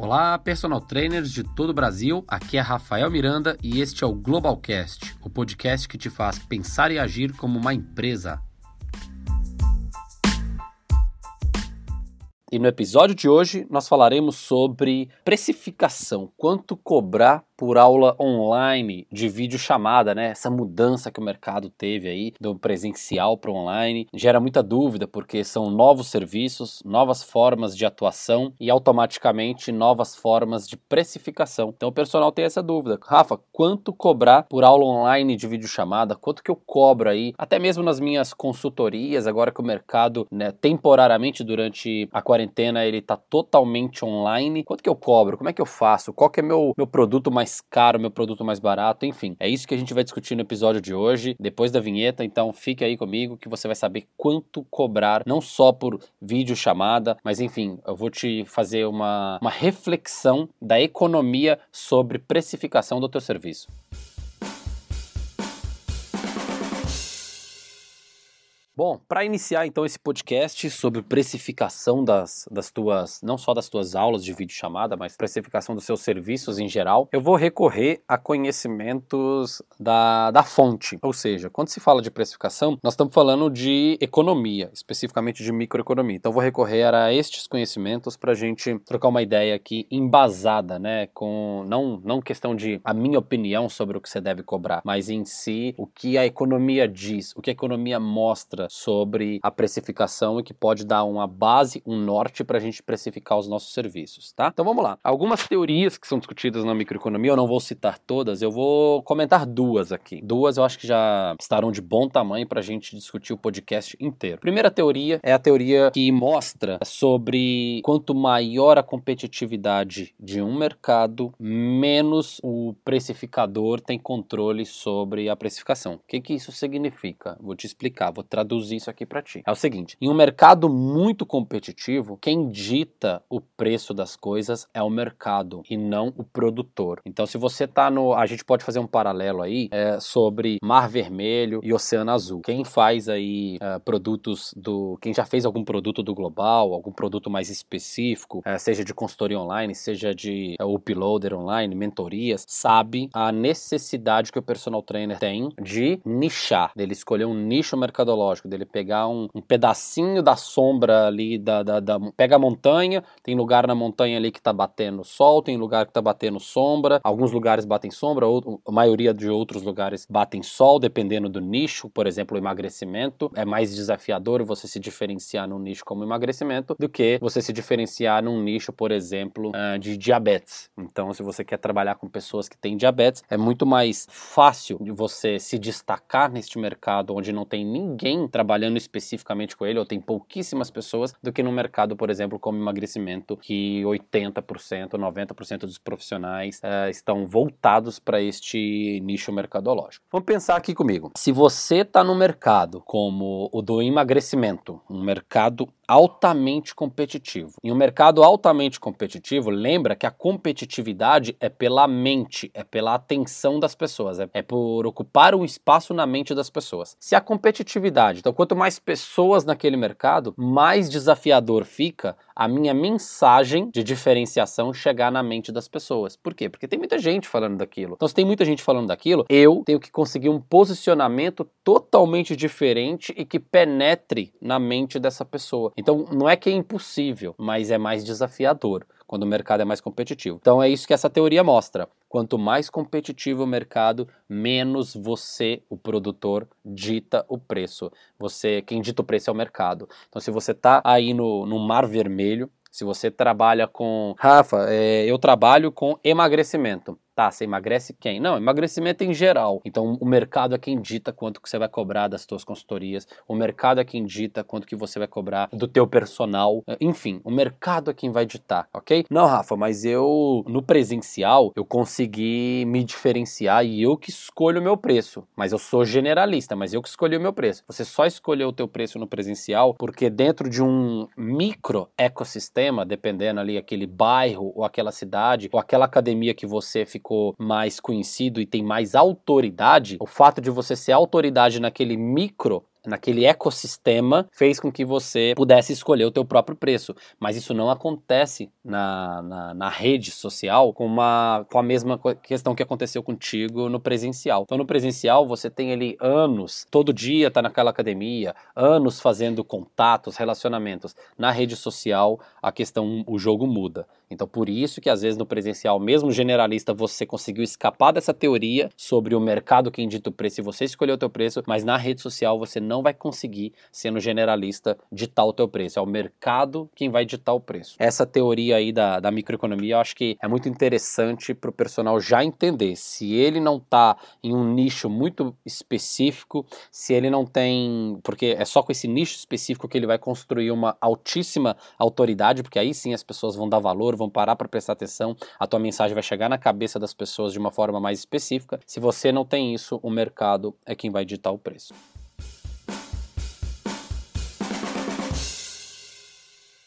Olá, personal trainers de todo o Brasil. Aqui é Rafael Miranda e este é o Globalcast, o podcast que te faz pensar e agir como uma empresa. E no episódio de hoje nós falaremos sobre precificação, quanto cobrar por aula online de vídeo chamada, né? Essa mudança que o mercado teve aí do presencial para online gera muita dúvida porque são novos serviços, novas formas de atuação e automaticamente novas formas de precificação. Então o personal tem essa dúvida. Rafa, quanto cobrar por aula online de vídeo chamada? Quanto que eu cobro aí? Até mesmo nas minhas consultorias, agora que o mercado, né, temporariamente durante a quarentena ele está totalmente online. Quanto que eu cobro? Como é que eu faço? Qual que é meu meu produto mais mais caro, meu produto mais barato, enfim. É isso que a gente vai discutir no episódio de hoje, depois da vinheta, então fique aí comigo que você vai saber quanto cobrar, não só por vídeo chamada, mas enfim, eu vou te fazer uma, uma reflexão da economia sobre precificação do teu serviço. Bom, para iniciar então esse podcast sobre precificação das, das tuas, não só das tuas aulas de vídeo chamada, mas precificação dos seus serviços em geral, eu vou recorrer a conhecimentos da, da fonte. Ou seja, quando se fala de precificação, nós estamos falando de economia, especificamente de microeconomia. Então vou recorrer a estes conhecimentos para a gente trocar uma ideia aqui embasada, né? Com não, não questão de a minha opinião sobre o que você deve cobrar, mas em si o que a economia diz, o que a economia mostra sobre a precificação e que pode dar uma base, um norte para a gente precificar os nossos serviços, tá? Então vamos lá. Algumas teorias que são discutidas na microeconomia, eu não vou citar todas, eu vou comentar duas aqui. Duas eu acho que já estarão de bom tamanho para a gente discutir o podcast inteiro. Primeira teoria é a teoria que mostra sobre quanto maior a competitividade de um mercado, menos o precificador tem controle sobre a precificação. O que, que isso significa? Vou te explicar, vou traduzir traduzir isso aqui para ti. É o seguinte: em um mercado muito competitivo, quem dita o preço das coisas é o mercado e não o produtor. Então, se você tá no. A gente pode fazer um paralelo aí é, sobre Mar Vermelho e Oceano Azul. Quem faz aí é, produtos do. Quem já fez algum produto do global, algum produto mais específico, é, seja de consultoria online, seja de é, uploader online, mentorias, sabe a necessidade que o personal trainer tem de nichar, dele escolher um nicho mercadológico dele pegar um, um pedacinho da sombra ali, da, da, da, pega a montanha, tem lugar na montanha ali que tá batendo sol, tem lugar que tá batendo sombra, alguns lugares batem sombra, a maioria de outros lugares batem sol, dependendo do nicho, por exemplo, o emagrecimento, é mais desafiador você se diferenciar num nicho como emagrecimento do que você se diferenciar num nicho, por exemplo, uh, de diabetes. Então, se você quer trabalhar com pessoas que têm diabetes, é muito mais fácil de você se destacar neste mercado onde não tem ninguém trabalhando especificamente com ele, ou tem pouquíssimas pessoas, do que no mercado, por exemplo, como emagrecimento, que 80%, 90% dos profissionais uh, estão voltados para este nicho mercadológico. Vamos pensar aqui comigo. Se você está no mercado como o do emagrecimento, um mercado altamente competitivo. Em um mercado altamente competitivo, lembra que a competitividade é pela mente, é pela atenção das pessoas, é, é por ocupar um espaço na mente das pessoas. Se a competitividade, então quanto mais pessoas naquele mercado, mais desafiador fica a minha mensagem de diferenciação chegar na mente das pessoas. Por quê? Porque tem muita gente falando daquilo. Então, se tem muita gente falando daquilo, eu tenho que conseguir um posicionamento totalmente diferente e que penetre na mente dessa pessoa. Então, não é que é impossível, mas é mais desafiador quando o mercado é mais competitivo. Então é isso que essa teoria mostra. Quanto mais competitivo o mercado, menos você, o produtor, dita o preço. Você, quem dita o preço é o mercado. Então se você está aí no, no mar vermelho, se você trabalha com Rafa, é, eu trabalho com emagrecimento. Tá, você emagrece quem? Não, emagrecimento em geral. Então o mercado é quem dita quanto que você vai cobrar das suas consultorias, o mercado é quem dita quanto que você vai cobrar do teu personal, enfim, o mercado é quem vai ditar, ok? Não, Rafa, mas eu no presencial eu consegui me diferenciar e eu que escolho o meu preço, mas eu sou generalista, mas eu que escolhi o meu preço. Você só escolheu o teu preço no presencial porque dentro de um micro ecossistema, dependendo ali aquele bairro ou aquela cidade ou aquela academia que você ficou ficou mais conhecido e tem mais autoridade, o fato de você ser autoridade naquele micro naquele ecossistema fez com que você pudesse escolher o teu próprio preço. Mas isso não acontece na, na, na rede social com, uma, com a mesma questão que aconteceu contigo no presencial. Então no presencial você tem ali anos, todo dia tá naquela academia, anos fazendo contatos, relacionamentos. Na rede social a questão, o jogo muda. Então, por isso que às vezes no presencial, mesmo generalista, você conseguiu escapar dessa teoria sobre o mercado quem dita o preço e você escolheu o teu preço, mas na rede social você não vai conseguir, sendo generalista, ditar o teu preço. É o mercado quem vai ditar o preço. Essa teoria aí da, da microeconomia eu acho que é muito interessante para o personal já entender. Se ele não está em um nicho muito específico, se ele não tem. Porque é só com esse nicho específico que ele vai construir uma altíssima autoridade, porque aí sim as pessoas vão dar valor vão parar para prestar atenção, a tua mensagem vai chegar na cabeça das pessoas de uma forma mais específica. Se você não tem isso, o mercado é quem vai ditar o preço.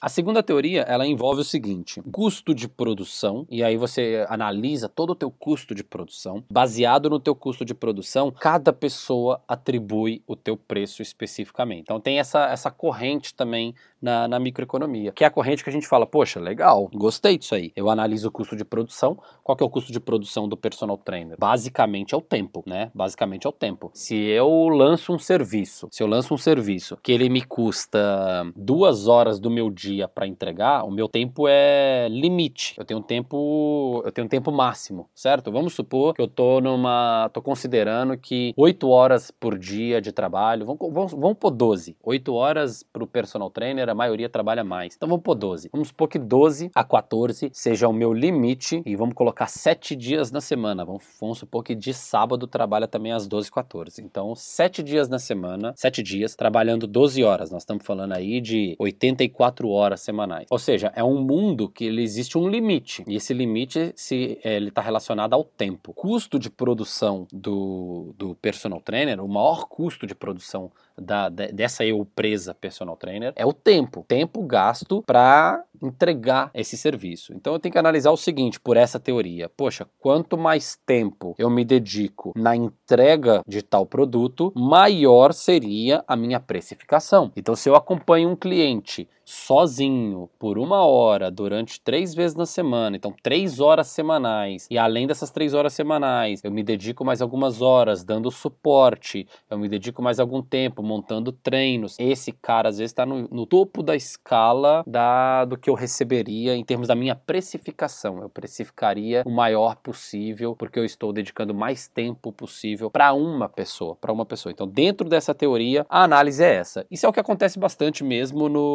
A segunda teoria, ela envolve o seguinte: custo de produção, e aí você analisa todo o teu custo de produção. Baseado no teu custo de produção, cada pessoa atribui o teu preço especificamente. Então tem essa, essa corrente também na, na microeconomia, que é a corrente que a gente fala, poxa, legal, gostei disso aí. Eu analiso o custo de produção. Qual que é o custo de produção do personal trainer? Basicamente é o tempo, né? Basicamente é o tempo. Se eu lanço um serviço, se eu lanço um serviço que ele me custa duas horas do meu dia dia para entregar, o meu tempo é limite. Eu tenho um tempo, eu tenho tempo máximo, certo? Vamos supor que eu tô numa, tô considerando que 8 horas por dia de trabalho, vamos, vamos, vamos pôr 12. 8 horas para o personal trainer, a maioria trabalha mais. Então vamos pôr 12. Vamos supor que 12 a 14 seja o meu limite e vamos colocar 7 dias na semana. Vamos, vamos supor que de sábado trabalha também às 12 e 14. Então 7 dias na semana, 7 dias trabalhando 12 horas. Nós estamos falando aí de 84 horas horas semanais. Ou seja, é um mundo que ele existe um limite e esse limite se é, ele está relacionado ao tempo. Custo de produção do, do personal trainer, o maior custo de produção da, dessa eu presa personal trainer é o tempo, tempo gasto para entregar esse serviço. Então eu tenho que analisar o seguinte por essa teoria. Poxa, quanto mais tempo eu me dedico na entrega de tal produto, maior seria a minha precificação. Então se eu acompanho um cliente sozinho por uma hora durante três vezes na semana, então três horas semanais, e além dessas três horas semanais, eu me dedico mais algumas horas dando suporte, eu me dedico mais algum tempo montando treinos. Esse cara às vezes está no, no, topo da escala da, do que eu receberia em termos da minha precificação. Eu precificaria o maior possível porque eu estou dedicando mais tempo possível para uma pessoa, para uma pessoa. Então, dentro dessa teoria, a análise é essa. Isso é o que acontece bastante mesmo no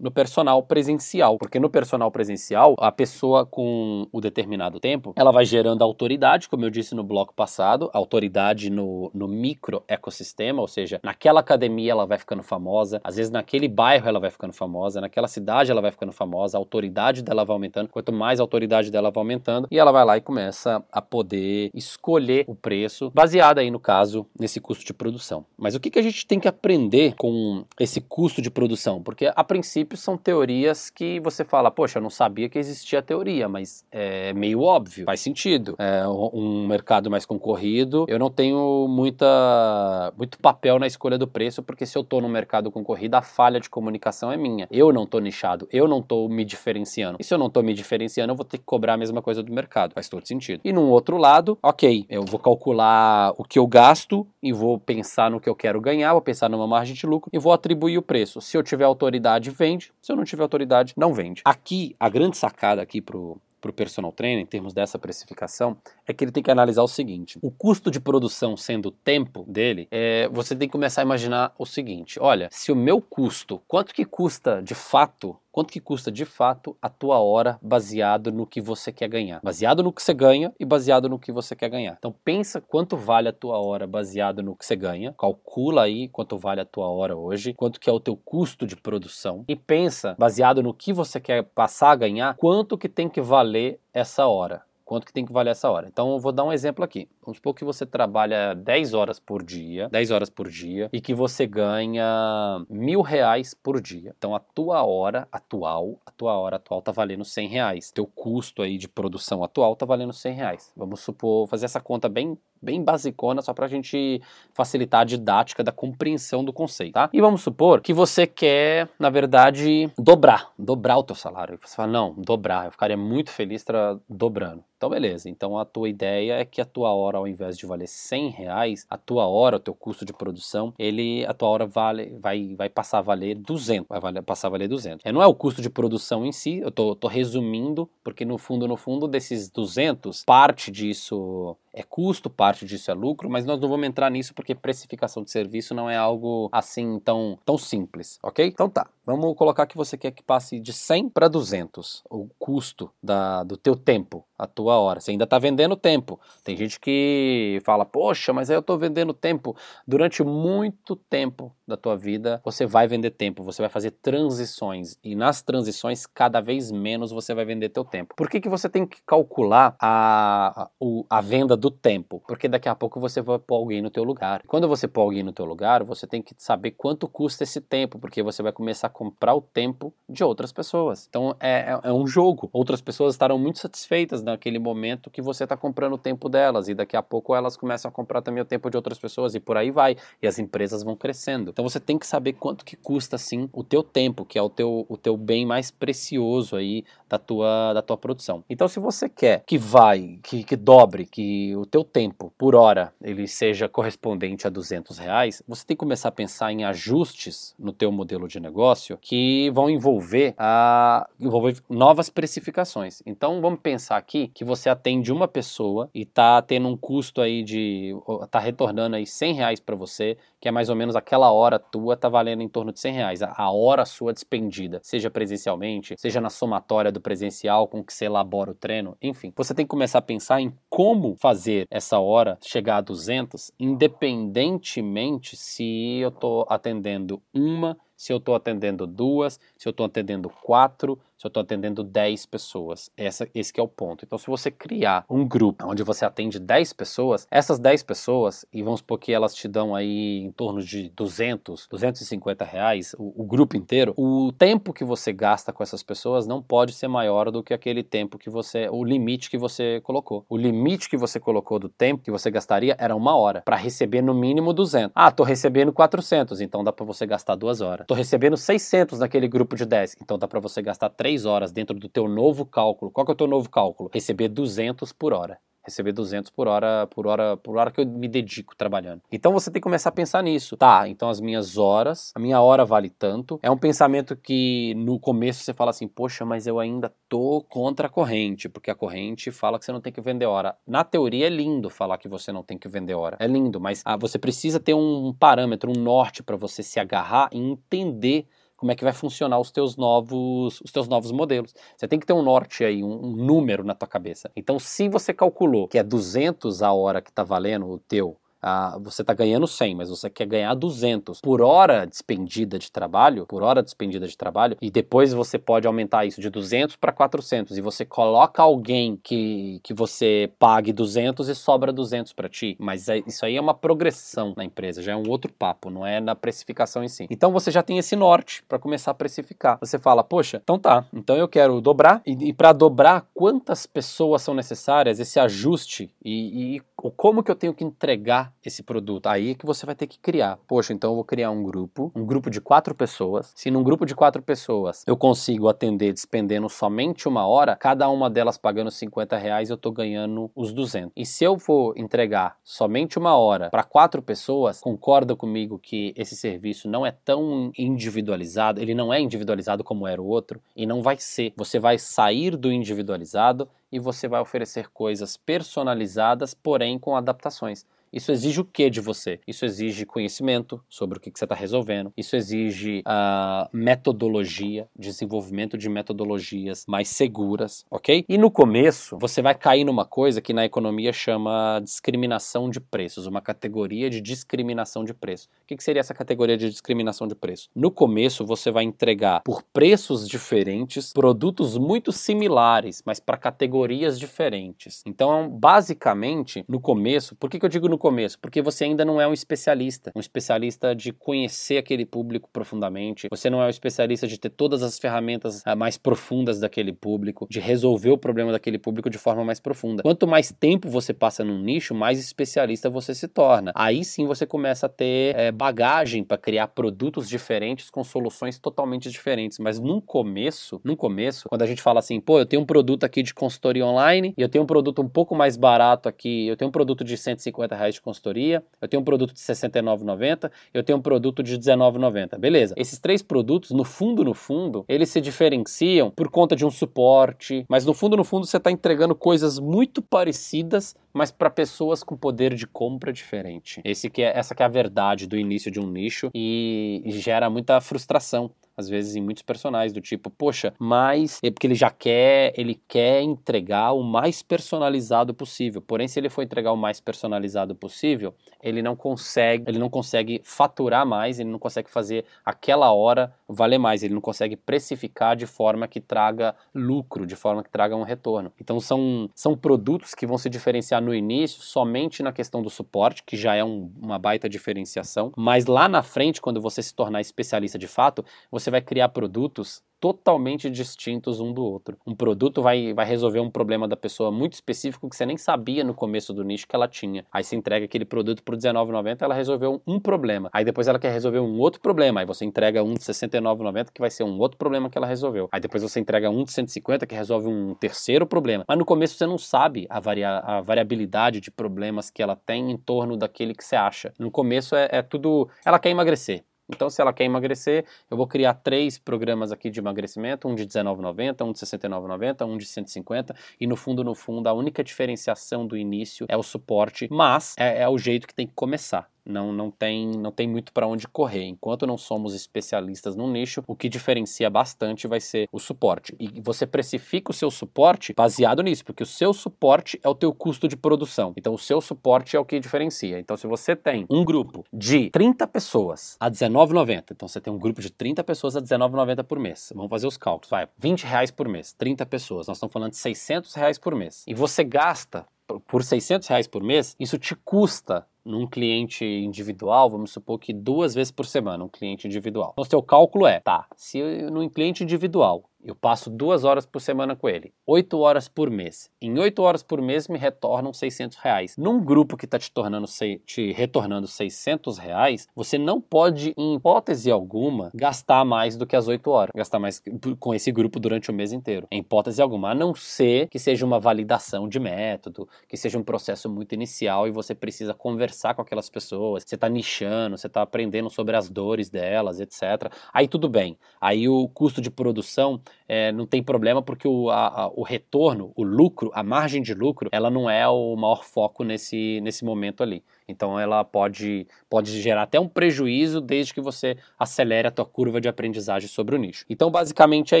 no, personal presencial, porque no personal presencial, a pessoa com o determinado tempo, ela vai gerando autoridade, como eu disse no bloco passado, autoridade no, no micro ecossistema, ou seja, naquela academia ela vai ficando famosa, às vezes naquele bairro ela vai ficando famosa, naquela cidade ela vai ficando famosa, a autoridade dela vai aumentando, quanto mais a autoridade dela vai aumentando, e ela vai lá e começa a poder escolher o preço, baseado aí no caso, nesse custo de produção. Mas o que, que a gente tem que aprender com esse custo de produção? Porque a princípio princípio, são teorias que você fala, poxa, eu não sabia que existia teoria, mas é meio óbvio, faz sentido. É um mercado mais concorrido, eu não tenho muita, muito papel na escolha do preço, porque se eu estou no mercado concorrido, a falha de comunicação é minha. Eu não estou nichado, eu não estou me diferenciando. E se eu não estou me diferenciando, eu vou ter que cobrar a mesma coisa do mercado. Faz todo sentido. E num outro lado, ok, eu vou calcular o que eu gasto e vou pensar no que eu quero ganhar, vou pensar numa margem de lucro e vou atribuir o preço. Se eu tiver autoridade, vende. Se eu não tiver autoridade, não vende. Aqui, a grande sacada aqui pro, pro personal trainer, em termos dessa precificação, é que ele tem que analisar o seguinte: o custo de produção sendo o tempo dele, é, você tem que começar a imaginar o seguinte: olha, se o meu custo, quanto que custa de fato quanto que custa de fato a tua hora baseado no que você quer ganhar. Baseado no que você ganha e baseado no que você quer ganhar. Então pensa quanto vale a tua hora baseado no que você ganha, calcula aí quanto vale a tua hora hoje, quanto que é o teu custo de produção e pensa baseado no que você quer passar a ganhar, quanto que tem que valer essa hora quanto que tem que valer essa hora. Então eu vou dar um exemplo aqui. Vamos supor que você trabalha 10 horas por dia, 10 horas por dia, e que você ganha mil reais por dia. Então a tua hora atual, a tua hora atual tá valendo 100 reais. Teu custo aí de produção atual tá valendo 100 reais. Vamos supor, fazer essa conta bem bem basicona, só para a gente facilitar a didática da compreensão do conceito, tá? E vamos supor que você quer, na verdade, dobrar, dobrar o teu salário. Você fala, não, dobrar, eu ficaria muito feliz dobrando. Então, beleza. Então, a tua ideia é que a tua hora, ao invés de valer 100 reais, a tua hora, o teu custo de produção, ele, a tua hora vale, vai, vai passar a valer 200. Vai valer, passar a valer 200. É, não é o custo de produção em si, eu tô, tô resumindo, porque no fundo, no fundo, desses 200, parte disso é custo, parte disso é lucro, mas nós não vamos entrar nisso porque precificação de serviço não é algo assim tão, tão simples, ok? Então tá, vamos colocar que você quer que passe de 100 para 200 o custo da, do teu tempo, a tua hora. Você ainda está vendendo tempo. Tem gente que fala, poxa, mas aí eu estou vendendo tempo. Durante muito tempo da tua vida, você vai vender tempo, você vai fazer transições e nas transições, cada vez menos você vai vender teu tempo. Por que, que você tem que calcular a, a, a venda do tempo, porque daqui a pouco você vai pôr alguém no teu lugar. Quando você pôr alguém no teu lugar, você tem que saber quanto custa esse tempo, porque você vai começar a comprar o tempo de outras pessoas. Então é, é, é um jogo. Outras pessoas estarão muito satisfeitas naquele momento que você está comprando o tempo delas e daqui a pouco elas começam a comprar também o tempo de outras pessoas e por aí vai. E as empresas vão crescendo. Então você tem que saber quanto que custa sim o teu tempo, que é o teu, o teu bem mais precioso aí da tua, da tua produção. Então se você quer que vai, que, que dobre, que o teu tempo por hora ele seja correspondente a 200 reais, você tem que começar a pensar em ajustes no teu modelo de negócio que vão envolver, a, envolver novas precificações. Então vamos pensar aqui que você atende uma pessoa e está tendo um custo aí de, está retornando aí 100 reais para você, que é mais ou menos aquela hora tua tá valendo em torno de 100 reais, a, a hora sua despendida, seja presencialmente, seja na somatória do presencial com que você elabora o treino, enfim. Você tem que começar a pensar em como fazer essa hora chegar a 200, independentemente se eu estou atendendo uma, se eu estou atendendo duas, se eu estou atendendo quatro, se eu estou atendendo 10 pessoas. Essa, esse é o ponto. Então, se você criar um grupo onde você atende 10 pessoas, essas 10 pessoas, e vamos supor que elas te dão aí em torno de 200, 250 reais, o, o grupo inteiro, o tempo que você gasta com essas pessoas não pode ser maior do que aquele tempo que você, o limite que você colocou. O limite que você colocou do tempo que você gastaria era uma hora, para receber no mínimo 200. Ah, tô recebendo 400, então dá para você gastar duas horas. Tô recebendo 600 naquele grupo de 10, então dá para você gastar 3 3 horas dentro do teu novo cálculo. Qual que é o teu novo cálculo? Receber 200 por hora receber 200 por hora, por hora, por hora que eu me dedico trabalhando. Então você tem que começar a pensar nisso. Tá, então as minhas horas, a minha hora vale tanto. É um pensamento que no começo você fala assim: "Poxa, mas eu ainda tô contra a corrente", porque a corrente fala que você não tem que vender hora. Na teoria é lindo falar que você não tem que vender hora. É lindo, mas ah, você precisa ter um parâmetro, um norte para você se agarrar e entender como é que vai funcionar os teus novos, os teus novos modelos. Você tem que ter um norte aí, um, um número na tua cabeça. Então, se você calculou que é 200 a hora que está valendo o teu ah, você está ganhando 100, mas você quer ganhar 200 por hora despendida de trabalho, por hora despendida de trabalho, e depois você pode aumentar isso de 200 para 400 e você coloca alguém que, que você pague 200 e sobra 200 para ti. Mas é, isso aí é uma progressão na empresa, já é um outro papo, não é na precificação em si. Então você já tem esse norte para começar a precificar. Você fala, poxa, então tá, então eu quero dobrar e, e para dobrar quantas pessoas são necessárias, esse ajuste e, e como que eu tenho que entregar esse produto? Aí que você vai ter que criar. Poxa, então eu vou criar um grupo, um grupo de quatro pessoas. Se num grupo de quatro pessoas eu consigo atender despendendo somente uma hora, cada uma delas pagando 50 reais, eu estou ganhando os 200. E se eu for entregar somente uma hora para quatro pessoas, concorda comigo que esse serviço não é tão individualizado, ele não é individualizado como era o outro, e não vai ser. Você vai sair do individualizado e você vai oferecer coisas personalizadas, porém com adaptações. Isso exige o que de você? Isso exige conhecimento sobre o que, que você está resolvendo. Isso exige a uh, metodologia, desenvolvimento de metodologias mais seguras, ok? E no começo, você vai cair numa coisa que na economia chama discriminação de preços, uma categoria de discriminação de preço. O que, que seria essa categoria de discriminação de preço? No começo, você vai entregar por preços diferentes produtos muito similares, mas para categorias diferentes. Então, basicamente, no começo, por que, que eu digo no começo? Porque você ainda não é um especialista, um especialista de conhecer aquele público profundamente. Você não é um especialista de ter todas as ferramentas ah, mais profundas daquele público, de resolver o problema daquele público de forma mais profunda. Quanto mais tempo você passa num nicho, mais especialista você se torna. Aí sim você começa a ter é, bagagem para criar produtos diferentes com soluções totalmente diferentes. Mas no começo, no começo, quando a gente fala assim, pô, eu tenho um produto aqui de consultoria online e eu tenho um produto um pouco mais barato aqui, eu tenho um produto de 150 reais de consultoria, eu tenho um produto de 69,90, eu tenho um produto de 19,90. Beleza. Esses três produtos, no fundo, no fundo, eles se diferenciam por conta de um suporte, mas no fundo, no fundo, você está entregando coisas muito parecidas mas para pessoas com poder de compra diferente. Esse que é, essa que é a verdade do início de um nicho e, gera muita frustração às vezes em muitos personagens do tipo, poxa, mas é porque ele já quer, ele quer entregar o mais personalizado possível. Porém, se ele for entregar o mais personalizado possível, ele não consegue, ele não consegue faturar mais, ele não consegue fazer aquela hora valer mais, ele não consegue precificar de forma que traga lucro, de forma que traga um retorno. Então são, são produtos que vão se diferenciar no início somente na questão do suporte, que já é um, uma baita diferenciação, mas lá na frente, quando você se tornar especialista de fato, você vai criar produtos totalmente distintos um do outro. Um produto vai, vai resolver um problema da pessoa muito específico que você nem sabia no começo do nicho que ela tinha. Aí você entrega aquele produto por R$19,90, ela resolveu um problema. Aí depois ela quer resolver um outro problema, aí você entrega um de R$69,90 que vai ser um outro problema que ela resolveu. Aí depois você entrega um de 150 que resolve um terceiro problema. Mas no começo você não sabe a, varia a variabilidade de problemas que ela tem em torno daquele que você acha. No começo é, é tudo. Ela quer emagrecer. Então, se ela quer emagrecer, eu vou criar três programas aqui de emagrecimento, um de R$19,90, um de R$69,90, um de 150 e no fundo, no fundo, a única diferenciação do início é o suporte, mas é, é o jeito que tem que começar não, não tem, não tem muito para onde correr. Enquanto não somos especialistas no nicho, o que diferencia bastante vai ser o suporte. E você precifica o seu suporte baseado nisso, porque o seu suporte é o teu custo de produção. Então o seu suporte é o que diferencia. Então se você tem um grupo de 30 pessoas a R$19,90, então você tem um grupo de 30 pessoas a R$19,90 por mês. Vamos fazer os cálculos, vai, 20 reais por mês, 30 pessoas. Nós estamos falando de 600 reais por mês. E você gasta por 600 reais por mês, isso te custa num cliente individual, vamos supor que duas vezes por semana, um cliente individual. Então, seu cálculo é, tá, se num cliente individual eu passo duas horas por semana com ele, oito horas por mês. Em oito horas por mês me retornam 600 reais. Num grupo que está te, tornando, te retornando 600 reais, você não pode, em hipótese alguma, gastar mais do que as oito horas. Gastar mais com esse grupo durante o mês inteiro. Em hipótese alguma. A não ser que seja uma validação de método, que seja um processo muito inicial e você precisa conversar com aquelas pessoas. Você está nichando, você está aprendendo sobre as dores delas, etc. Aí tudo bem. Aí o custo de produção é, não tem problema porque o, a, a, o retorno, o lucro, a margem de lucro, ela não é o maior foco nesse, nesse momento ali. Então ela pode, pode gerar até um prejuízo desde que você acelere a tua curva de aprendizagem sobre o nicho. Então basicamente é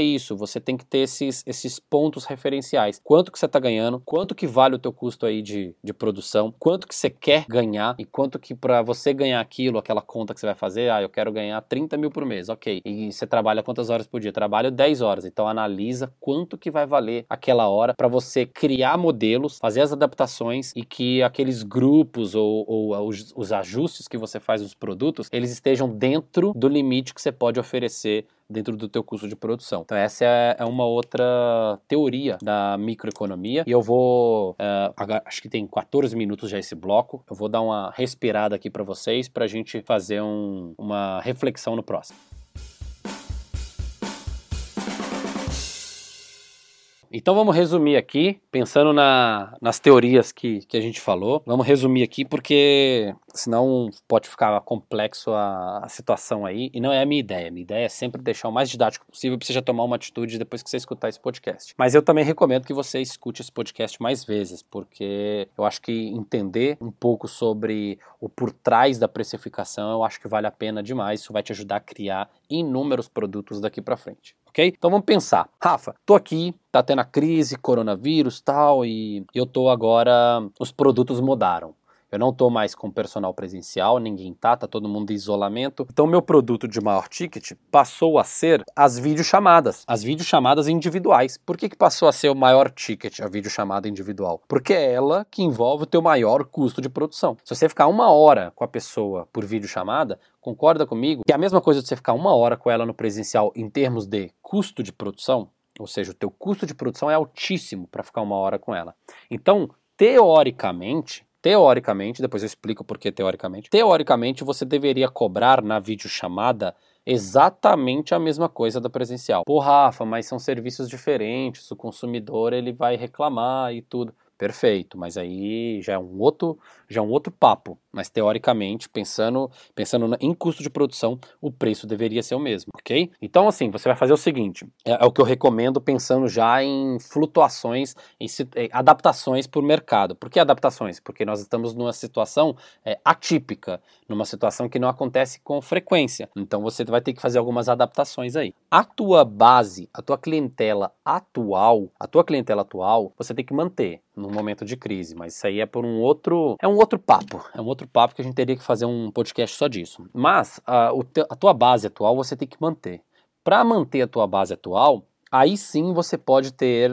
isso, você tem que ter esses, esses pontos referenciais. Quanto que você está ganhando, quanto que vale o teu custo aí de, de produção, quanto que você quer ganhar e quanto que para você ganhar aquilo, aquela conta que você vai fazer, ah, eu quero ganhar 30 mil por mês, ok. E você trabalha quantas horas por dia? Trabalho 10 horas, então analisa quanto que vai valer aquela hora para você criar modelos, fazer as adaptações e que aqueles grupos ou, ou ou os, os ajustes que você faz nos produtos, eles estejam dentro do limite que você pode oferecer dentro do teu custo de produção. Então essa é, é uma outra teoria da microeconomia e eu vou, uh, acho que tem 14 minutos já esse bloco, eu vou dar uma respirada aqui para vocês para a gente fazer um, uma reflexão no próximo. Então vamos resumir aqui, pensando na, nas teorias que, que a gente falou. Vamos resumir aqui porque senão pode ficar complexo a, a, situação aí. E não é a minha ideia. Minha ideia é sempre deixar o mais didático possível para você já tomar uma atitude depois que você escutar esse podcast. Mas eu também recomendo que você escute esse podcast mais vezes, porque eu acho que entender um pouco sobre o por trás da precificação, eu acho que vale a pena demais. Isso vai te ajudar a criar inúmeros produtos daqui para frente ok? Então vamos pensar. Rafa, tô aqui, tá tendo a crise, coronavírus tal, e eu tô agora. Os produtos mudaram. Eu não estou mais com personal presencial, ninguém tá, tá todo mundo em isolamento. Então, meu produto de maior ticket passou a ser as videochamadas, as videochamadas individuais. Por que, que passou a ser o maior ticket, a videochamada individual? Porque é ela que envolve o teu maior custo de produção. Se você ficar uma hora com a pessoa por videochamada, concorda comigo que é a mesma coisa de você ficar uma hora com ela no presencial em termos de custo de produção? Ou seja, o teu custo de produção é altíssimo para ficar uma hora com ela. Então, teoricamente, teoricamente, depois eu explico por que teoricamente, teoricamente você deveria cobrar na videochamada exatamente a mesma coisa da presencial. Pô, Rafa, mas são serviços diferentes, o consumidor ele vai reclamar e tudo. Perfeito, mas aí já é um outro, já é um outro papo. Mas teoricamente, pensando, pensando em custo de produção, o preço deveria ser o mesmo, ok? Então, assim, você vai fazer o seguinte: é, é o que eu recomendo pensando já em flutuações, em, em adaptações por mercado. Por que adaptações? Porque nós estamos numa situação é, atípica, numa situação que não acontece com frequência. Então você vai ter que fazer algumas adaptações aí. A tua base, a tua clientela atual, a tua clientela atual, você tem que manter num momento de crise, mas isso aí é por um outro, é um outro papo, é um outro papo que a gente teria que fazer um podcast só disso. Mas te, a tua base atual você tem que manter. Para manter a tua base atual, aí sim você pode ter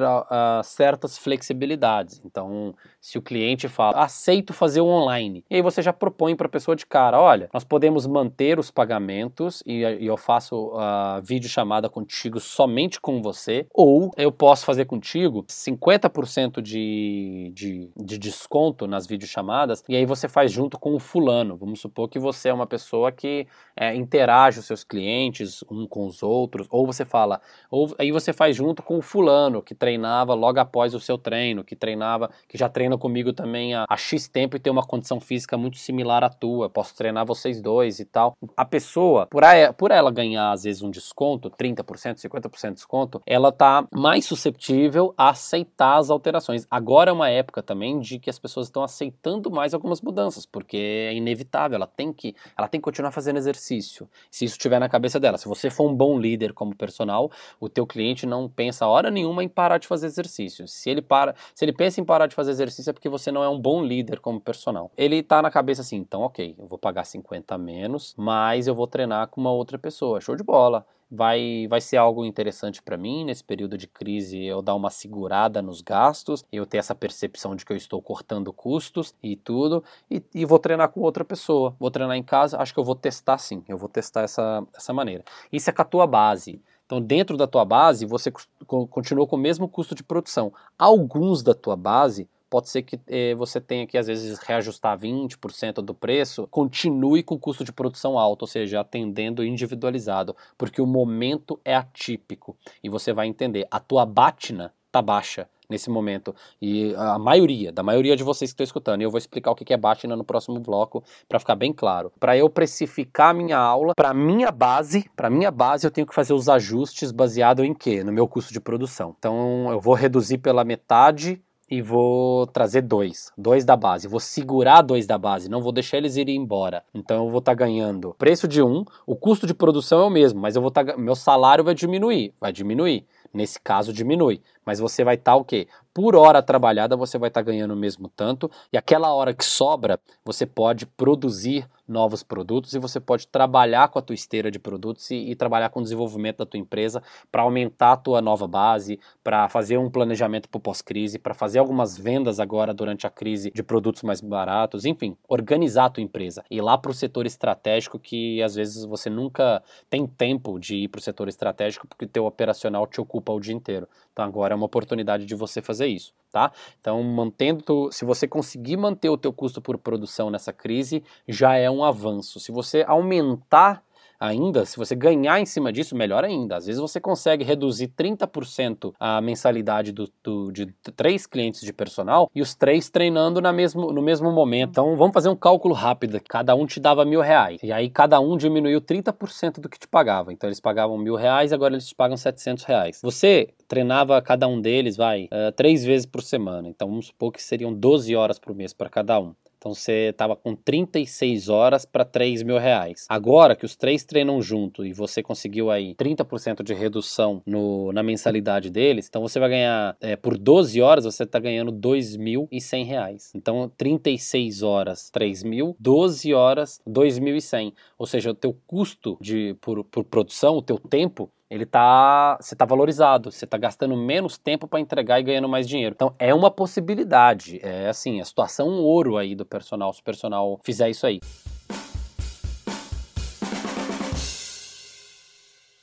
certas flexibilidades. Então, se o cliente fala, aceito fazer o online, e aí você já propõe para a pessoa de cara, olha, nós podemos manter os pagamentos e, e eu faço a uh, vídeo chamada contigo somente com você, ou eu posso fazer contigo 50% de, de, de desconto nas videochamadas, e aí você faz junto com o fulano. Vamos supor que você é uma pessoa que é, interage os seus clientes um com os outros, ou você fala, ou aí você faz junto com o fulano que treinava logo após o seu treino, que treinava, que já treina comigo também há, X tempo e tem uma condição física muito similar à tua. Posso treinar vocês dois e tal. A pessoa, por, a, por ela ganhar às vezes um desconto, 30%, 50% de desconto, ela tá mais susceptível a aceitar as alterações. Agora é uma época também de que as pessoas estão aceitando mais algumas mudanças, porque é inevitável, ela tem que, ela tem que continuar fazendo exercício. Se isso estiver na cabeça dela, se você for um bom líder como personal, o teu cliente não pensa hora nenhuma em parar de fazer exercício. Se ele para, se ele pensa em parar de fazer exercício é porque você não é um bom líder como personal. Ele tá na cabeça assim, então ok, eu vou pagar 50 a menos, mas eu vou treinar com uma outra pessoa. Show de bola vai, vai ser algo interessante para mim nesse período de crise eu dar uma segurada nos gastos, eu ter essa percepção de que eu estou cortando custos e tudo, e, e, vou treinar com outra pessoa, vou treinar em casa, acho que eu vou testar sim, eu vou testar essa, essa maneira. Isso é com a tua base. Então, dentro da tua base, você continua com o mesmo custo de produção. Alguns da tua base, pode ser que eh, você tenha que, às vezes, reajustar 20% do preço, continue com o custo de produção alto, ou seja, atendendo individualizado, porque o momento é atípico. E você vai entender, a tua batina tá baixa nesse momento. E a maioria, da maioria de vocês que estão escutando, e eu vou explicar o que é Batina no próximo bloco para ficar bem claro. Para eu precificar minha aula, para minha base, para minha base eu tenho que fazer os ajustes baseado em quê? No meu custo de produção. Então eu vou reduzir pela metade e vou trazer dois, dois da base. Vou segurar dois da base, não vou deixar eles irem embora. Então eu vou estar tá ganhando preço de um, o custo de produção é o mesmo, mas eu vou tá, meu salário vai diminuir, vai diminuir. Nesse caso diminui, mas você vai estar tá, o quê? Por hora trabalhada você vai estar tá ganhando o mesmo tanto e aquela hora que sobra você pode produzir novos produtos e você pode trabalhar com a tua esteira de produtos e, e trabalhar com o desenvolvimento da tua empresa para aumentar a tua nova base, para fazer um planejamento para pós-crise, para fazer algumas vendas agora durante a crise de produtos mais baratos, enfim, organizar a tua empresa. Ir lá para o setor estratégico que às vezes você nunca tem tempo de ir para o setor estratégico porque teu operacional te ocupa o dia inteiro. Então agora é uma oportunidade de você fazer isso, tá? Então mantendo, se você conseguir manter o teu custo por produção nessa crise, já é um avanço. Se você aumentar ainda, se você ganhar em cima disso, melhor ainda. Às vezes você consegue reduzir 30% a mensalidade do, do, de três clientes de personal e os três treinando na mesmo, no mesmo momento. Então vamos fazer um cálculo rápido. Cada um te dava mil reais. E aí cada um diminuiu 30% do que te pagava. Então eles pagavam mil reais, agora eles te pagam 700 reais. Você treinava cada um deles, vai, uh, três vezes por semana. Então vamos supor que seriam 12 horas por mês para cada um. Então você estava com 36 horas para 3 mil reais. Agora que os três treinam junto e você conseguiu aí 30% de redução no, na mensalidade deles, então você vai ganhar é, por 12 horas, você está ganhando 2.100 reais. Então 36 horas, 3 mil, 12 horas, 2.100. Ou seja, o teu custo de, por, por produção, o teu tempo, ele tá, você tá valorizado, você tá gastando menos tempo para entregar e ganhando mais dinheiro. Então é uma possibilidade, é assim, a situação um ouro aí do personal, se o personal fizer isso aí.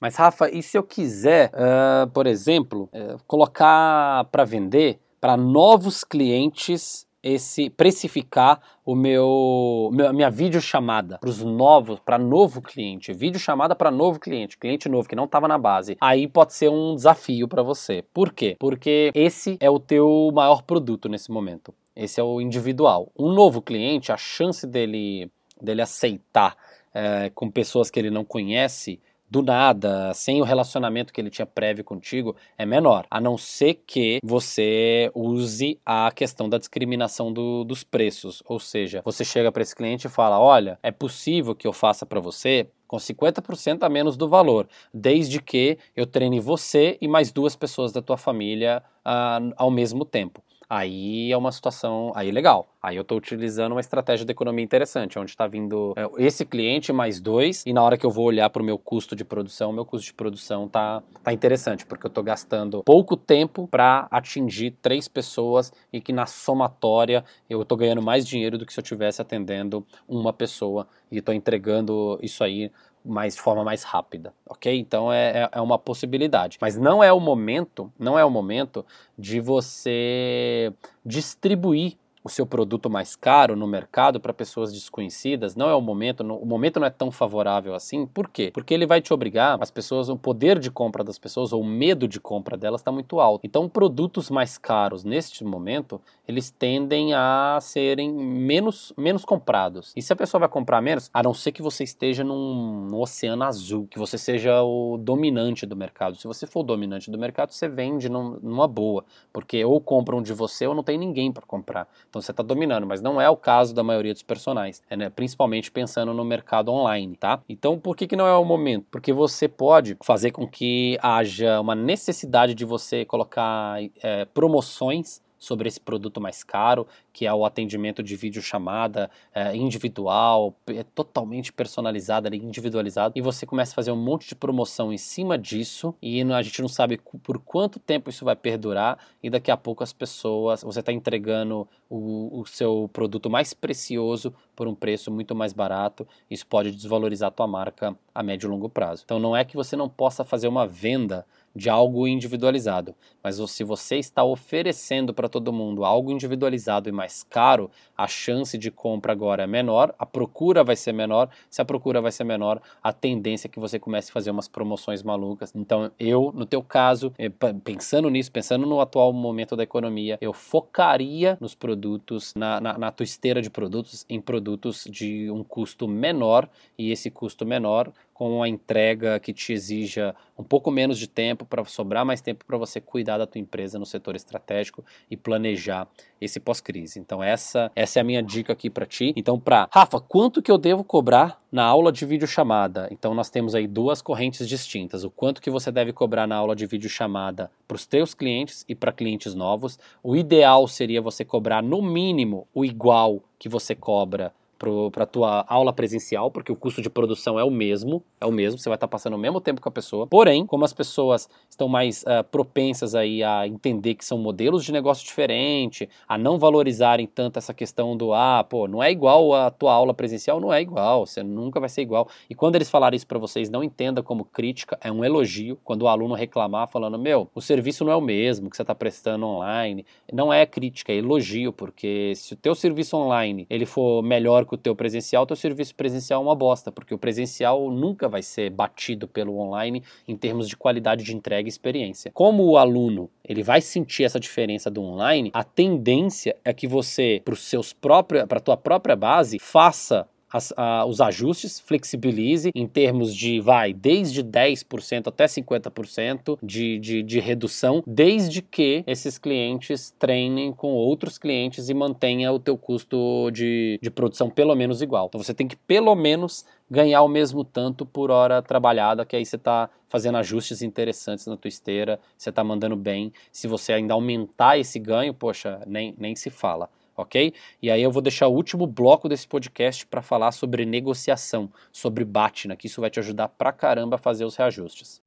Mas Rafa, e se eu quiser, uh, por exemplo, uh, colocar para vender para novos clientes esse precificar o meu, meu minha videochamada para os novos, para novo cliente, videochamada para novo cliente, cliente novo que não estava na base. Aí pode ser um desafio para você. Por quê? Porque esse é o teu maior produto nesse momento. Esse é o individual. Um novo cliente, a chance dele dele aceitar é, com pessoas que ele não conhece do nada, sem o relacionamento que ele tinha prévio contigo, é menor. A não ser que você use a questão da discriminação do, dos preços. Ou seja, você chega para esse cliente e fala: olha, é possível que eu faça para você com 50% a menos do valor, desde que eu treine você e mais duas pessoas da tua família uh, ao mesmo tempo aí é uma situação aí legal. Aí eu estou utilizando uma estratégia de economia interessante, onde está vindo é, esse cliente mais dois, e na hora que eu vou olhar para o meu custo de produção, meu custo de produção tá, tá interessante, porque eu estou gastando pouco tempo para atingir três pessoas e que na somatória eu estou ganhando mais dinheiro do que se eu estivesse atendendo uma pessoa e estou entregando isso aí mais de forma mais rápida, ok? Então é, é, é uma possibilidade, mas não é o momento, não é o momento de você distribuir o seu produto mais caro no mercado para pessoas desconhecidas, não é o momento, o momento não é tão favorável assim. Por quê? Porque ele vai te obrigar, as pessoas, o poder de compra das pessoas ou o medo de compra delas está muito alto. Então, produtos mais caros neste momento, eles tendem a serem menos, menos comprados. E se a pessoa vai comprar menos, a não ser que você esteja num, num oceano azul, que você seja o dominante do mercado. Se você for o dominante do mercado, você vende num, numa boa, porque ou compram de você ou não tem ninguém para comprar. Então você está dominando, mas não é o caso da maioria dos personagens, é, né? principalmente pensando no mercado online, tá? Então por que, que não é o momento? Porque você pode fazer com que haja uma necessidade de você colocar é, promoções sobre esse produto mais caro, que é o atendimento de vídeo chamada é, individual, é totalmente personalizado, ali, individualizado, e você começa a fazer um monte de promoção em cima disso, e a gente não sabe por quanto tempo isso vai perdurar, e daqui a pouco as pessoas, você está entregando o, o seu produto mais precioso por um preço muito mais barato, isso pode desvalorizar a tua marca a médio e longo prazo. Então não é que você não possa fazer uma venda de algo individualizado. Mas se você está oferecendo para todo mundo algo individualizado e mais caro, a chance de compra agora é menor, a procura vai ser menor. Se a procura vai ser menor, a tendência é que você comece a fazer umas promoções malucas. Então, eu, no teu caso, eh, pensando nisso, pensando no atual momento da economia, eu focaria nos produtos, na, na, na tua esteira de produtos, em produtos de um custo menor e esse custo menor com a entrega que te exija um pouco menos de tempo para sobrar mais tempo para você cuidar da tua empresa no setor estratégico e planejar esse pós-crise. Então essa essa é a minha dica aqui para ti. Então para Rafa, quanto que eu devo cobrar na aula de videochamada? Então nós temos aí duas correntes distintas. O quanto que você deve cobrar na aula de videochamada para os teus clientes e para clientes novos. O ideal seria você cobrar no mínimo o igual que você cobra para a tua aula presencial, porque o custo de produção é o mesmo, é o mesmo, você vai estar tá passando o mesmo tempo com a pessoa. Porém, como as pessoas estão mais uh, propensas aí a entender que são modelos de negócio diferentes, a não valorizarem tanto essa questão do ah, pô, não é igual a tua aula presencial, não é igual, você nunca vai ser igual. E quando eles falarem isso para vocês, não entenda como crítica, é um elogio. Quando o aluno reclamar falando, meu, o serviço não é o mesmo que você está prestando online, não é crítica, é elogio, porque se o teu serviço online ele for melhor que o teu presencial, teu serviço presencial é uma bosta, porque o presencial nunca vai ser batido pelo online em termos de qualidade de entrega e experiência. Como o aluno ele vai sentir essa diferença do online, a tendência é que você, para os seus próprios, para tua própria base, faça as, a, os ajustes, flexibilize em termos de, vai, desde 10% até 50% de, de, de redução, desde que esses clientes treinem com outros clientes e mantenha o teu custo de, de produção pelo menos igual. Então você tem que pelo menos ganhar o mesmo tanto por hora trabalhada, que aí você está fazendo ajustes interessantes na tua esteira, você está mandando bem. Se você ainda aumentar esse ganho, poxa, nem, nem se fala ok? E aí eu vou deixar o último bloco desse podcast para falar sobre negociação, sobre Batna, que isso vai te ajudar pra caramba a fazer os reajustes.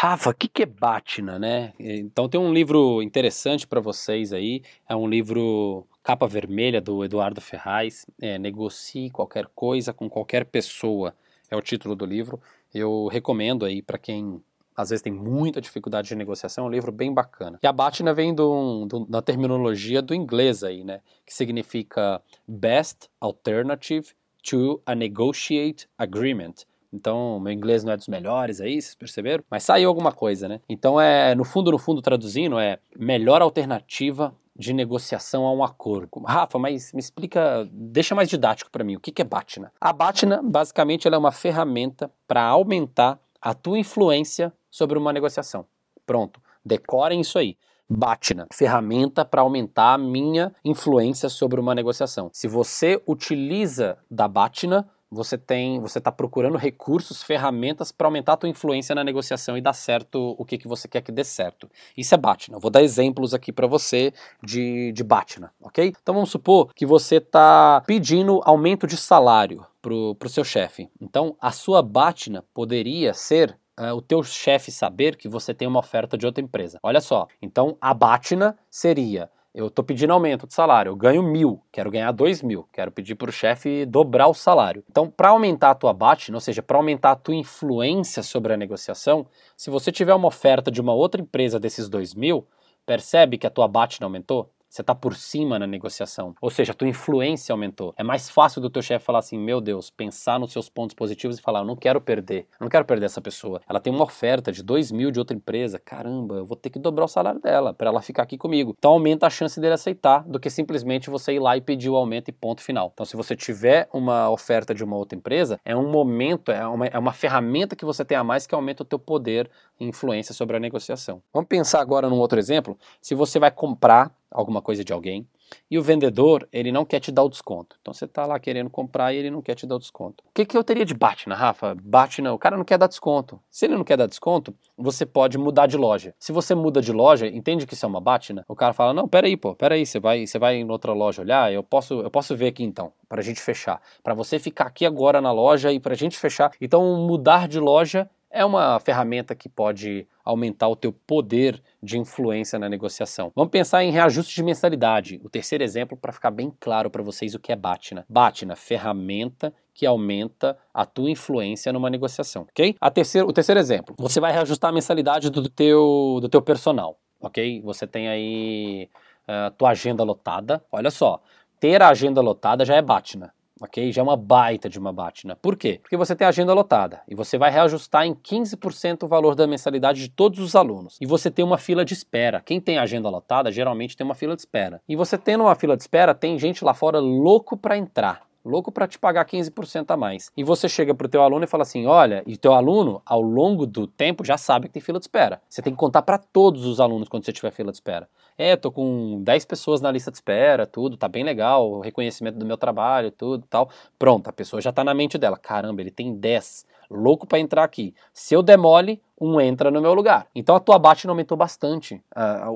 Rafa, o que, que é Batna, né? Então tem um livro interessante para vocês aí, é um livro capa vermelha do Eduardo Ferraz, é, Negocie qualquer coisa com qualquer pessoa, é o título do livro. Eu recomendo aí para quem às vezes tem muita dificuldade de negociação, é um livro bem bacana. E a Batina vem do, do, da terminologia do inglês aí, né? Que significa Best Alternative to a Negotiate Agreement. Então, meu inglês não é dos melhores aí, vocês perceberam? Mas saiu alguma coisa, né? Então, é no fundo, no fundo, traduzindo, é melhor alternativa de negociação a um acordo. Rafa, mas me explica, deixa mais didático para mim, o que, que é Batna? A Batna, basicamente, ela é uma ferramenta para aumentar a tua influência sobre uma negociação. Pronto, decorem isso aí. Batna, ferramenta para aumentar a minha influência sobre uma negociação. Se você utiliza da Batna, você tem, você está procurando recursos, ferramentas para aumentar a tua influência na negociação e dar certo o que, que você quer que dê certo. Isso é Batna. vou dar exemplos aqui para você de, de Batna, ok? Então vamos supor que você está pedindo aumento de salário para o seu chefe. Então a sua Batna poderia ser uh, o teu chefe saber que você tem uma oferta de outra empresa. Olha só, então a Batna seria eu estou pedindo aumento de salário, eu ganho mil, quero ganhar dois mil, quero pedir para o chefe dobrar o salário. Então, para aumentar a tua BAT, ou seja, para aumentar a tua influência sobre a negociação, se você tiver uma oferta de uma outra empresa desses dois mil, percebe que a tua BAT não aumentou? Você está por cima na negociação. Ou seja, a tua influência aumentou. É mais fácil do teu chefe falar assim, meu Deus, pensar nos seus pontos positivos e falar, eu não quero perder, eu não quero perder essa pessoa. Ela tem uma oferta de 2 mil de outra empresa, caramba, eu vou ter que dobrar o salário dela para ela ficar aqui comigo. Então aumenta a chance dele aceitar do que simplesmente você ir lá e pedir o aumento e ponto final. Então se você tiver uma oferta de uma outra empresa, é um momento, é uma, é uma ferramenta que você tem a mais que aumenta o teu poder e influência sobre a negociação. Vamos pensar agora num outro exemplo. Se você vai comprar alguma coisa de alguém e o vendedor ele não quer te dar o desconto. Então você está lá querendo comprar e ele não quer te dar o desconto. O que, que eu teria de Batna, Rafa? Batna, o cara não quer dar desconto. Se ele não quer dar desconto, você pode mudar de loja. Se você muda de loja, entende que isso é uma Batna? O cara fala: "Não, peraí, pô, peraí, você vai, você vai em outra loja olhar, eu posso, eu posso ver aqui então, para a gente fechar. Para você ficar aqui agora na loja e para a gente fechar. Então mudar de loja é uma ferramenta que pode aumentar o teu poder de influência na negociação. Vamos pensar em reajuste de mensalidade. O terceiro exemplo para ficar bem claro para vocês o que é Batna. Batna, ferramenta que aumenta a tua influência numa negociação, ok? A terceiro, o terceiro exemplo, você vai reajustar a mensalidade do teu, do teu personal, ok? Você tem aí a uh, tua agenda lotada. Olha só, ter a agenda lotada já é Batna ok? Já é uma baita de uma batina. Por quê? Porque você tem a agenda lotada e você vai reajustar em 15% o valor da mensalidade de todos os alunos. E você tem uma fila de espera. Quem tem agenda lotada geralmente tem uma fila de espera. E você tendo uma fila de espera, tem gente lá fora louco para entrar louco para te pagar 15% a mais. E você chega para o teu aluno e fala assim: olha, e teu aluno, ao longo do tempo, já sabe que tem fila de espera. Você tem que contar para todos os alunos quando você tiver fila de espera. É, tô com 10 pessoas na lista de espera, tudo, tá bem legal, reconhecimento do meu trabalho, tudo tal. Pronto, a pessoa já tá na mente dela. Caramba, ele tem 10 louco para entrar aqui. Se eu demole, um entra no meu lugar. Então a tua bate aumentou bastante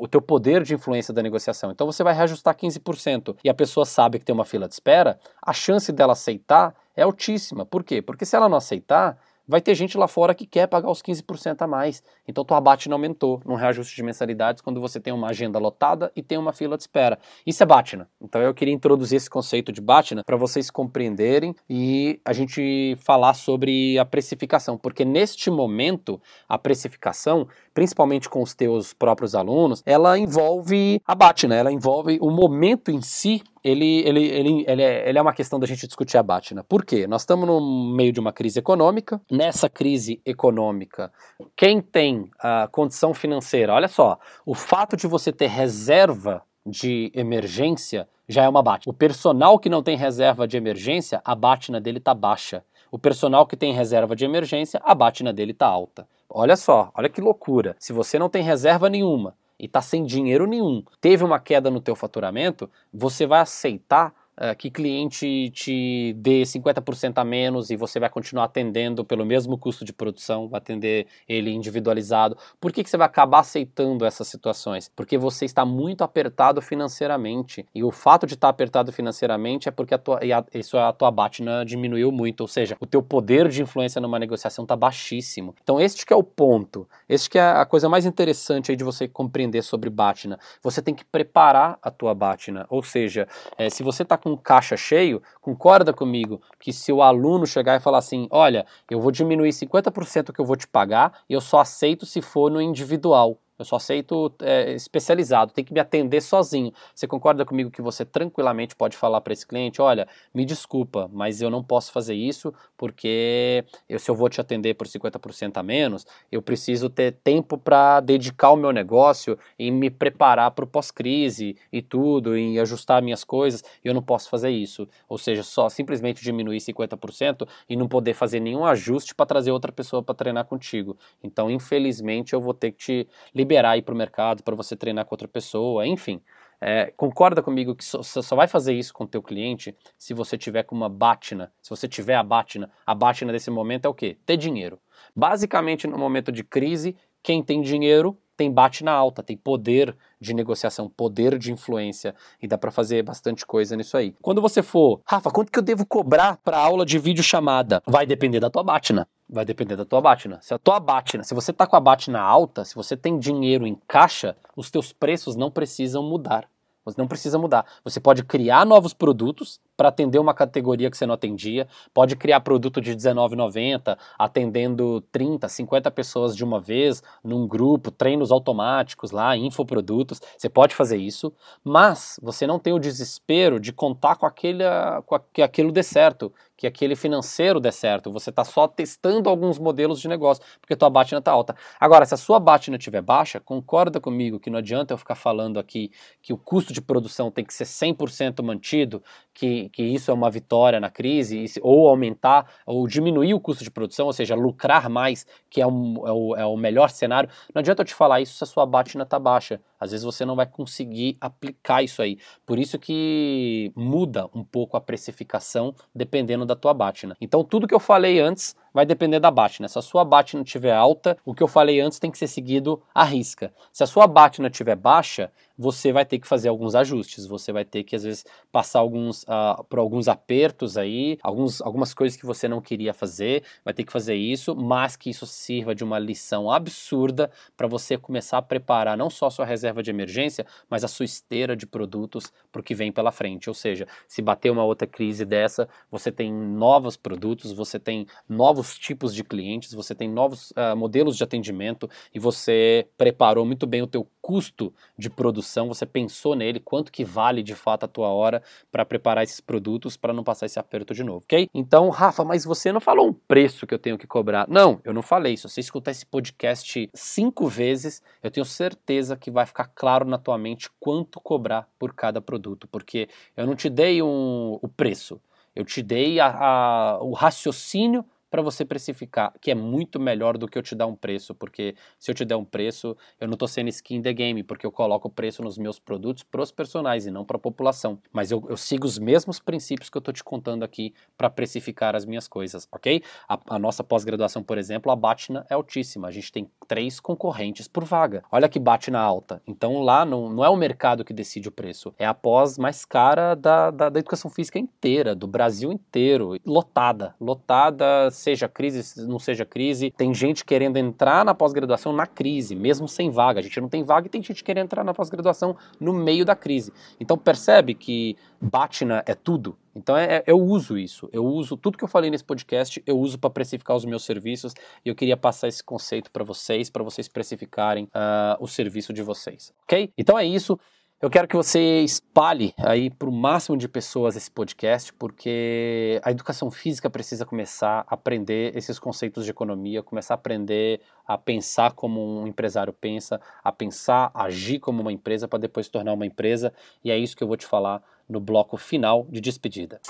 o teu poder de influência da negociação. Então você vai reajustar 15% e a pessoa sabe que tem uma fila de espera, a chance dela aceitar é altíssima. Por quê? Porque se ela não aceitar, vai ter gente lá fora que quer pagar os 15% a mais. Então tua abate não aumentou no reajuste de mensalidades quando você tem uma agenda lotada e tem uma fila de espera. Isso é Batna. Então eu queria introduzir esse conceito de Batna para vocês compreenderem e a gente falar sobre a precificação, porque neste momento a precificação, principalmente com os teus próprios alunos, ela envolve a Batna, ela envolve o momento em si ele, ele, ele, ele, é, ele é uma questão da gente discutir a Batna. Por quê? Nós estamos no meio de uma crise econômica. Nessa crise econômica, quem tem a condição financeira, olha só, o fato de você ter reserva de emergência já é uma Batna. O personal que não tem reserva de emergência, a Batna dele tá baixa. O personal que tem reserva de emergência, a Batna dele tá alta. Olha só, olha que loucura. Se você não tem reserva nenhuma e tá sem dinheiro nenhum, teve uma queda no teu faturamento, você vai aceitar uh, que cliente te dê 50% a menos e você vai continuar atendendo pelo mesmo custo de produção, vai atender ele individualizado. Por que, que você vai acabar aceitando essas situações? Porque você está muito apertado financeiramente. E o fato de estar apertado financeiramente é porque a tua, a, isso, a tua Batna diminuiu muito, ou seja, o teu poder de influência numa negociação está baixíssimo. Então este que é o ponto, este que é a coisa mais interessante aí de você compreender sobre Batna. Você tem que preparar a tua Batna, ou seja, é, se você está com caixa cheio, concorda comigo que se o aluno chegar e falar assim, olha, eu vou diminuir 50% que eu vou te pagar e eu só aceito se for no individual. Eu só aceito é, especializado, tem que me atender sozinho. Você concorda comigo que você tranquilamente pode falar para esse cliente: olha, me desculpa, mas eu não posso fazer isso porque eu, se eu vou te atender por 50% a menos, eu preciso ter tempo para dedicar o meu negócio e me preparar para o pós-crise e tudo, e ajustar minhas coisas, e eu não posso fazer isso. Ou seja, só simplesmente diminuir 50% e não poder fazer nenhum ajuste para trazer outra pessoa para treinar contigo. Então, infelizmente, eu vou ter que te liberar ir para o mercado para você treinar com outra pessoa, enfim. É, concorda comigo que você só vai fazer isso com o teu cliente se você tiver com uma batina, se você tiver a batina, a batina desse momento é o quê? Ter dinheiro. Basicamente, no momento de crise, quem tem dinheiro tem batina alta, tem poder de negociação, poder de influência e dá para fazer bastante coisa nisso aí. Quando você for, Rafa, quanto que eu devo cobrar para aula de vídeo chamada? Vai depender da tua batina. Vai depender da tua batina. Se a tua batina, se você tá com a batina alta, se você tem dinheiro em caixa, os teus preços não precisam mudar. Você não precisa mudar. Você pode criar novos produtos para atender uma categoria que você não atendia. Pode criar produto de R$19,90, atendendo 30, 50 pessoas de uma vez, num grupo, treinos automáticos lá, infoprodutos. Você pode fazer isso, mas você não tem o desespero de contar com, aquele, com que aquilo dê certo, que aquele financeiro dê certo. Você está só testando alguns modelos de negócio, porque tua batina está alta. Agora, se a sua batina estiver baixa, concorda comigo que não adianta eu ficar falando aqui que o custo de produção tem que ser 100% mantido, que, que isso é uma vitória na crise, ou aumentar ou diminuir o custo de produção, ou seja, lucrar mais, que é, um, é, o, é o melhor cenário. Não adianta eu te falar isso se a sua batina está baixa. Às vezes você não vai conseguir aplicar isso aí. Por isso que muda um pouco a precificação dependendo da tua batina. Então tudo que eu falei antes vai depender da batina. Se a sua batina estiver alta, o que eu falei antes tem que ser seguido à risca. Se a sua batina estiver baixa, você vai ter que fazer alguns ajustes, você vai ter que às vezes passar alguns, uh, por alguns apertos aí, alguns, algumas coisas que você não queria fazer, vai ter que fazer isso, mas que isso sirva de uma lição absurda para você começar a preparar não só a sua reserva de emergência, mas a sua esteira de produtos para o que vem pela frente. Ou seja, se bater uma outra crise dessa, você tem novos produtos, você tem novos tipos de clientes, você tem novos uh, modelos de atendimento e você preparou muito bem o teu custo de produção, você pensou nele, quanto que vale de fato a tua hora para preparar esses produtos para não passar esse aperto de novo, ok? Então, Rafa, mas você não falou um preço que eu tenho que cobrar. Não, eu não falei. Se você escutar esse podcast cinco vezes, eu tenho certeza que vai ficar claro na tua mente quanto cobrar por cada produto, porque eu não te dei um, o preço. Eu te dei a, a, o raciocínio para você precificar, que é muito melhor do que eu te dar um preço, porque se eu te der um preço, eu não estou sendo skin the game, porque eu coloco o preço nos meus produtos para os personagens e não para a população. Mas eu, eu, sigo os mesmos princípios que eu estou te contando aqui para precificar as minhas coisas, ok? A, a nossa pós-graduação, por exemplo, a Batina é altíssima. A gente tem três concorrentes por vaga. Olha que Batina alta. Então lá não, não é o mercado que decide o preço, é a pós mais cara da, da, da educação física inteira, do Brasil inteiro, lotada, lotada seja crise, não seja crise. Tem gente querendo entrar na pós-graduação na crise, mesmo sem vaga. A gente não tem vaga e tem gente querendo entrar na pós-graduação no meio da crise. Então percebe que Batina é tudo. Então é, é, eu uso isso, eu uso tudo que eu falei nesse podcast, eu uso para precificar os meus serviços e eu queria passar esse conceito para vocês, para vocês precificarem uh, o serviço de vocês, ok? Então é isso. Eu quero que você espalhe aí para o máximo de pessoas esse podcast, porque a educação física precisa começar a aprender esses conceitos de economia, começar a aprender a pensar como um empresário pensa, a pensar, a agir como uma empresa para depois se tornar uma empresa. E é isso que eu vou te falar no bloco final de despedida.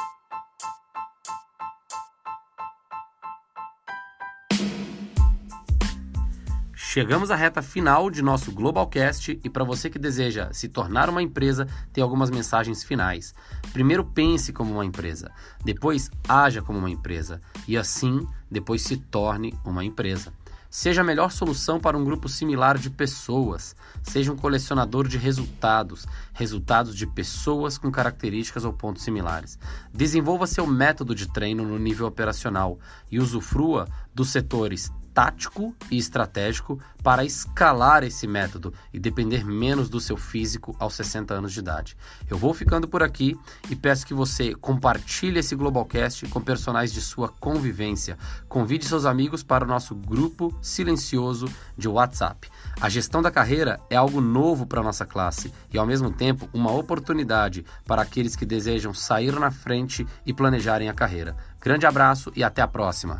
Chegamos à reta final de nosso Globalcast e para você que deseja se tornar uma empresa, tem algumas mensagens finais. Primeiro, pense como uma empresa, depois, haja como uma empresa e assim, depois se torne uma empresa. Seja a melhor solução para um grupo similar de pessoas. Seja um colecionador de resultados, resultados de pessoas com características ou pontos similares. Desenvolva seu método de treino no nível operacional e usufrua dos setores tático e estratégico para escalar esse método e depender menos do seu físico aos 60 anos de idade. Eu vou ficando por aqui e peço que você compartilhe esse Globalcast com personagens de sua convivência. Convide seus amigos para o nosso grupo silencioso de WhatsApp. A gestão da carreira é algo novo para a nossa classe e, ao mesmo tempo, uma oportunidade para aqueles que desejam sair na frente e planejarem a carreira. Grande abraço e até a próxima!